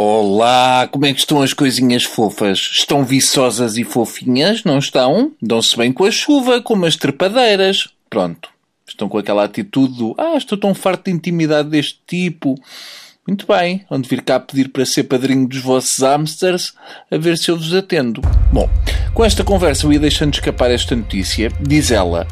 Olá, como é que estão as coisinhas fofas? Estão viçosas e fofinhas, não estão? Dão-se bem com a chuva, como as trepadeiras. Pronto. Estão com aquela atitude do Ah, estou tão farto de intimidade deste tipo. Muito bem, onde vir cá pedir para ser padrinho dos vossos hamsters, a ver se eu vos atendo. Bom, com esta conversa eu ia deixando escapar esta notícia. Diz ela: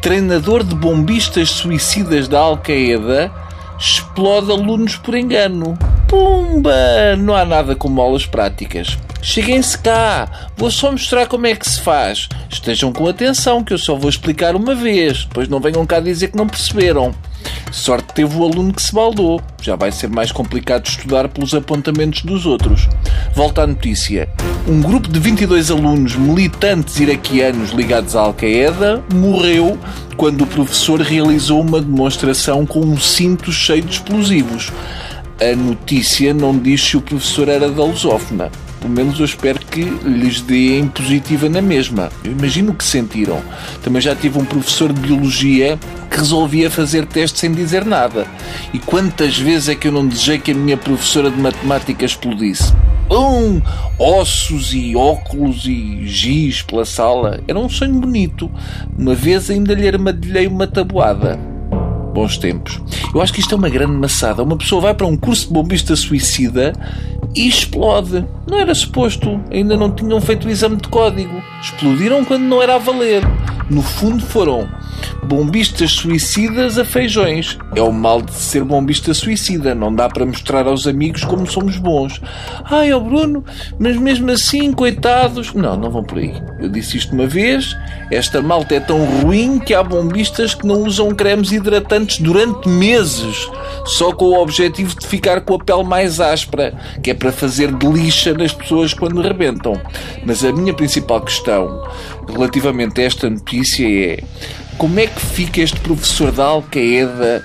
treinador de bombistas suicidas da Al-Qaeda explode alunos por engano. Pumba! Não há nada como aulas práticas. Cheguem-se cá, vou só mostrar como é que se faz. Estejam com atenção, que eu só vou explicar uma vez. Depois não venham cá dizer que não perceberam. Sorte teve o aluno que se baldou. Já vai ser mais complicado estudar pelos apontamentos dos outros. Volta à notícia. Um grupo de 22 alunos militantes iraquianos ligados à Al-Qaeda morreu quando o professor realizou uma demonstração com um cinto cheio de explosivos a notícia não diz se o professor era da lusófona. Pelo menos eu espero que lhes deem positiva na mesma. Eu imagino o que sentiram. Também já tive um professor de biologia que resolvia fazer testes sem dizer nada. E quantas vezes é que eu não desejei que a minha professora de matemática explodisse? Um, ossos e óculos e giz pela sala. Era um sonho bonito. Uma vez ainda lhe armadilhei uma tabuada bons tempos. Eu acho que isto é uma grande maçada. Uma pessoa vai para um curso de bombista suicida e explode. Não era suposto. Ainda não tinham feito o exame de código. Explodiram quando não era a valer. No fundo foram bombistas suicidas a feijões. É o mal de ser bombista suicida. Não dá para mostrar aos amigos como somos bons. Ai, ó Bruno, mas mesmo assim, coitados. Não, não vão por aí. Eu disse isto uma vez. Esta malta é tão ruim que há bombistas que não usam cremes hidratantes durante meses. Só com o objetivo de ficar com a pele mais áspera, que é para fazer de lixa nas pessoas quando rebentam. Mas a minha principal questão relativamente a esta notícia é como é que fica este professor da Al-Qaeda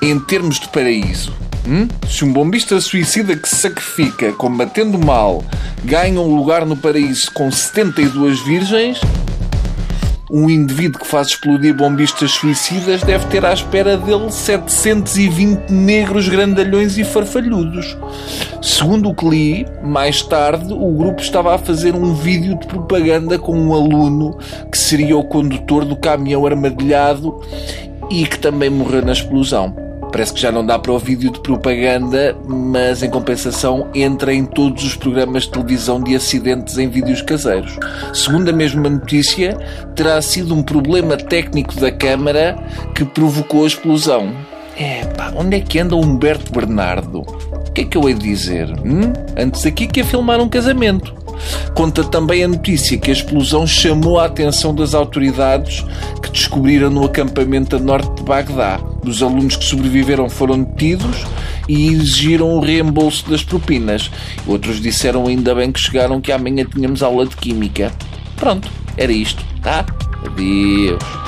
em termos de paraíso? Hum? Se um bombista suicida que se sacrifica combatendo o mal ganha um lugar no paraíso com 72 virgens, um indivíduo que faz explodir bombistas suicidas deve ter à espera dele 720 negros grandalhões e farfalhudos. Segundo o que li, mais tarde o grupo estava a fazer um vídeo de propaganda com um aluno que seria o condutor do caminhão armadilhado e que também morreu na explosão. Parece que já não dá para o vídeo de propaganda, mas em compensação entra em todos os programas de televisão de acidentes em vídeos caseiros. Segundo a mesma notícia, terá sido um problema técnico da câmara que provocou a explosão. É pá, onde é que anda o Humberto Bernardo? O que é que eu hei de dizer? Hum? Antes aqui que a filmar um casamento. Conta também a notícia que a explosão chamou a atenção das autoridades que descobriram no acampamento a norte de Bagdá. Os alunos que sobreviveram foram detidos e exigiram o reembolso das propinas. Outros disseram ainda bem que chegaram que amanhã tínhamos aula de Química. Pronto, era isto, tá? Adeus.